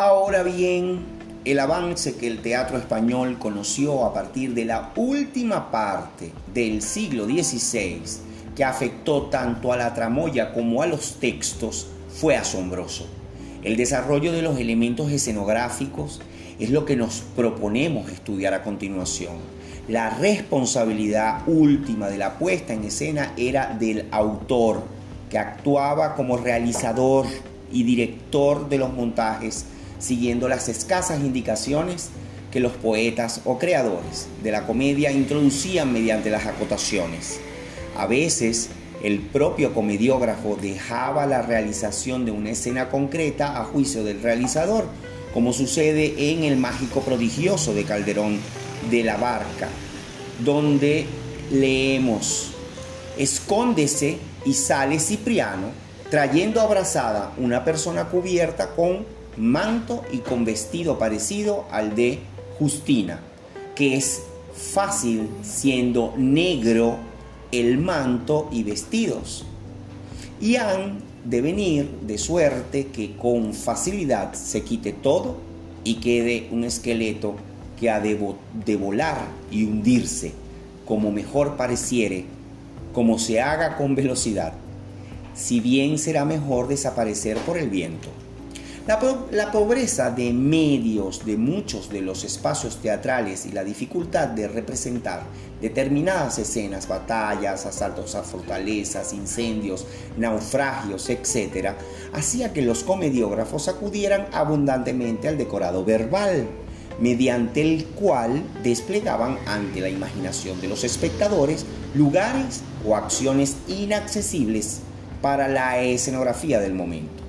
Ahora bien, el avance que el teatro español conoció a partir de la última parte del siglo XVI, que afectó tanto a la tramoya como a los textos, fue asombroso. El desarrollo de los elementos escenográficos es lo que nos proponemos estudiar a continuación. La responsabilidad última de la puesta en escena era del autor, que actuaba como realizador y director de los montajes, siguiendo las escasas indicaciones que los poetas o creadores de la comedia introducían mediante las acotaciones. A veces, el propio comediógrafo dejaba la realización de una escena concreta a juicio del realizador, como sucede en El Mágico Prodigioso de Calderón de la Barca, donde leemos, escóndese y sale Cipriano trayendo abrazada una persona cubierta con manto y con vestido parecido al de Justina, que es fácil siendo negro el manto y vestidos. Y han de venir de suerte que con facilidad se quite todo y quede un esqueleto que ha de, de volar y hundirse, como mejor pareciere, como se haga con velocidad si bien será mejor desaparecer por el viento. La, pobreza de medios de muchos de los espacios teatrales y la dificultad de representar determinadas escenas, batallas, asaltos a fortalezas, incendios, naufragios, etc., hacía que los comediógrafos acudieran abundantemente al decorado verbal, mediante el cual desplegaban ante la imaginación de los espectadores lugares o acciones inaccesibles para la escenografía del momento.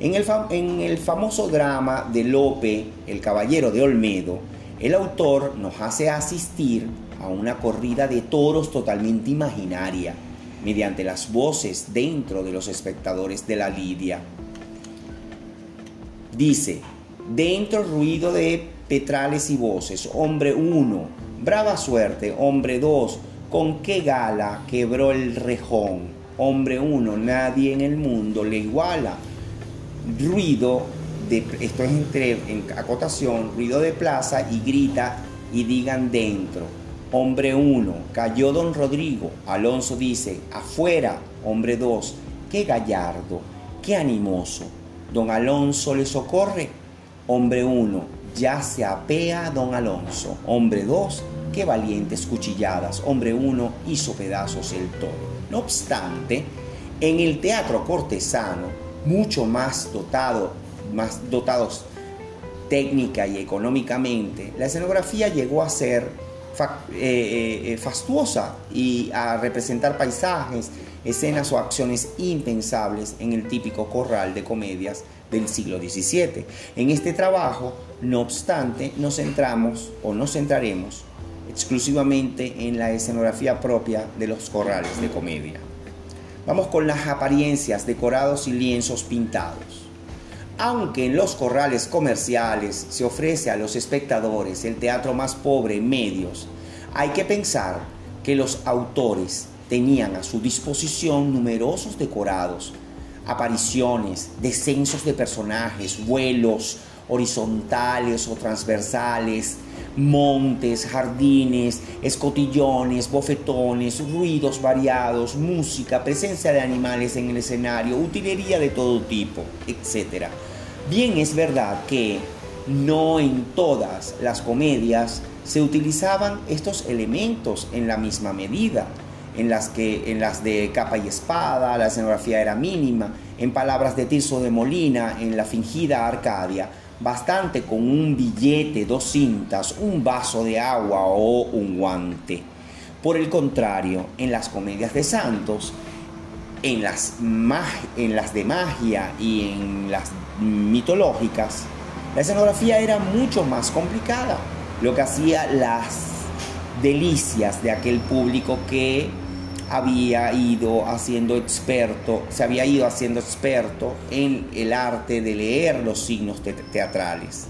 En el, famoso drama de Lope, El Caballero de Olmedo, el autor nos hace asistir a una corrida de toros totalmente imaginaria, mediante las voces dentro de los espectadores de la lidia. Dice, dentro ruido de petrales y voces, hombre uno, brava suerte, hombre dos, con qué gala quebró el rejón, hombre uno, nadie en el mundo le iguala. Ruido, de, esto es entre, en acotación, ruido de plaza y grita y digan dentro. Hombre uno, cayó don Rodrigo. Alonso dice, afuera. Hombre dos, qué gallardo, qué animoso. Don Alonso le socorre. Hombre uno, ya se apea don Alonso. Hombre dos, qué valientes cuchilladas. Hombre uno, hizo pedazos el toro. No obstante, en el teatro cortesano, mucho más dotado, más dotados técnica y económicamente, la escenografía llegó a ser eh, eh, eh, fastuosa y a representar paisajes, escenas o acciones impensables en el típico corral de comedias del siglo XVII. En este trabajo, no obstante, nos centramos o nos centraremos exclusivamente en la escenografía propia de los corrales de comedia. Vamos con las apariencias, decorados y lienzos pintados. Aunque en los corrales comerciales se ofrece a los espectadores el teatro más pobre en medios, hay que pensar que los autores tenían a su disposición numerosos decorados, apariciones, descensos de personajes, vuelos horizontales o transversales, montes, jardines, escotillones, bofetones, ruidos variados, música, presencia de animales en el escenario, utilería de todo tipo, etc. Bien es verdad que no en todas las comedias se utilizaban estos elementos en la misma medida. En las, que, en las de capa y espada, la escenografía era mínima, en palabras de Tirso de Molina, en la fingida Arcadia, bastante con un billete, dos cintas, un vaso de agua o un guante. Por el contrario, en las comedias de santos, en las, en las de magia y en las mitológicas, la escenografía era mucho más complicada, lo que hacía las delicias de aquel público que había ido haciendo experto, se había ido haciendo experto en el arte de leer los signos teatrales.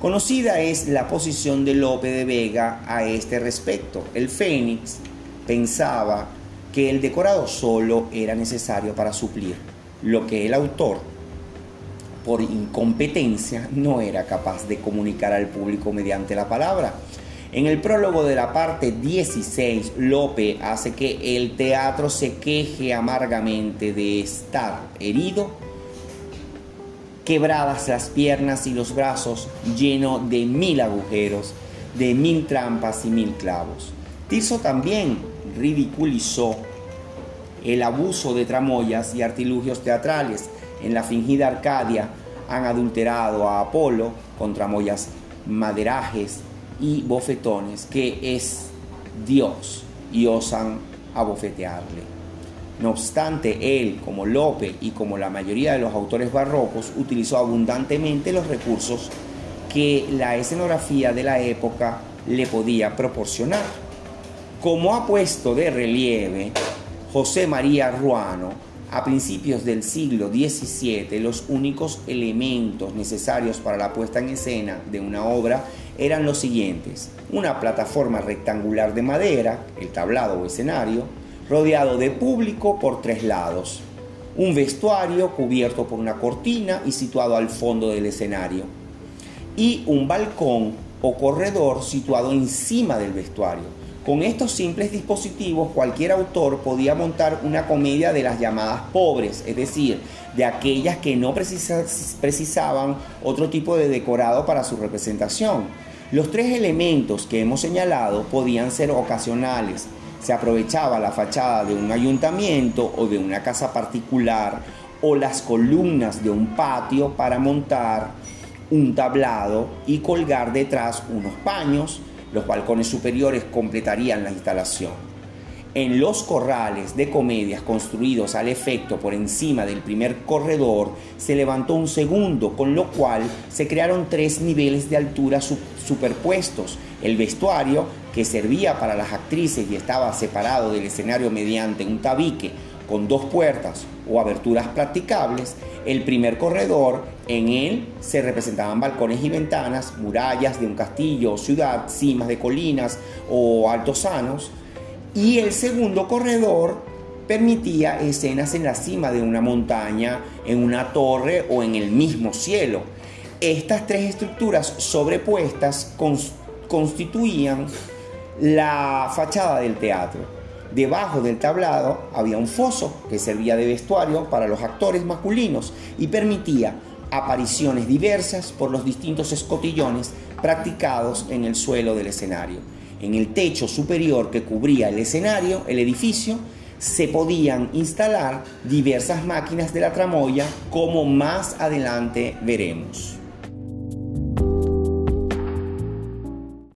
Conocida es la posición de Lope de Vega a este respecto. El Fénix pensaba que el decorado solo era necesario para suplir lo que el autor por incompetencia, no era capaz de comunicar al público mediante la palabra. En el prólogo de la parte 16, Lope hace que el teatro se queje amargamente de estar herido, quebradas las piernas y los brazos, lleno de mil agujeros, de mil trampas y mil clavos. Tirso también ridiculizó el abuso de tramoyas y artilugios teatrales. En la fingida Arcadia han adulterado a Apolo con tramoyas, maderajes y bofetones, que es Dios, y osan abofetearle. No obstante, él, como Lope y como la mayoría de los autores barrocos, utilizó abundantemente los recursos que la escenografía de la época le podía proporcionar. Como ha puesto de relieve José María Ruano, a principios del siglo XVII los únicos elementos necesarios para la puesta en escena de una obra eran los siguientes. Una plataforma rectangular de madera, el tablado o escenario, rodeado de público por tres lados. Un vestuario cubierto por una cortina y situado al fondo del escenario. Y un balcón o corredor situado encima del vestuario. Con estos simples dispositivos cualquier autor podía montar una comedia de las llamadas pobres, es decir, de aquellas que no precisaban otro tipo de decorado para su representación. Los tres elementos que hemos señalado podían ser ocasionales. Se aprovechaba la fachada de un ayuntamiento o de una casa particular o las columnas de un patio para montar un tablado y colgar detrás unos paños los balcones superiores completarían la instalación. En los corrales de comedias construidos al efecto por encima del primer corredor se levantó un segundo, con lo cual se crearon tres niveles de altura superpuestos. El vestuario, que servía para las actrices y estaba separado del escenario mediante un tabique con dos puertas o aberturas practicables, el primer corredor, en él se representaban balcones y ventanas, murallas de un castillo o ciudad, cimas de colinas o altos sanos, y el segundo corredor permitía escenas en la cima de una montaña, en una torre o en el mismo cielo. Estas tres estructuras sobrepuestas constituían la fachada del teatro. Debajo del tablado había un foso que servía de vestuario para los actores masculinos y permitía apariciones diversas por los distintos escotillones practicados en el suelo del escenario. En el techo superior que cubría el escenario, el edificio, se podían instalar diversas máquinas de la tramoya como más adelante veremos.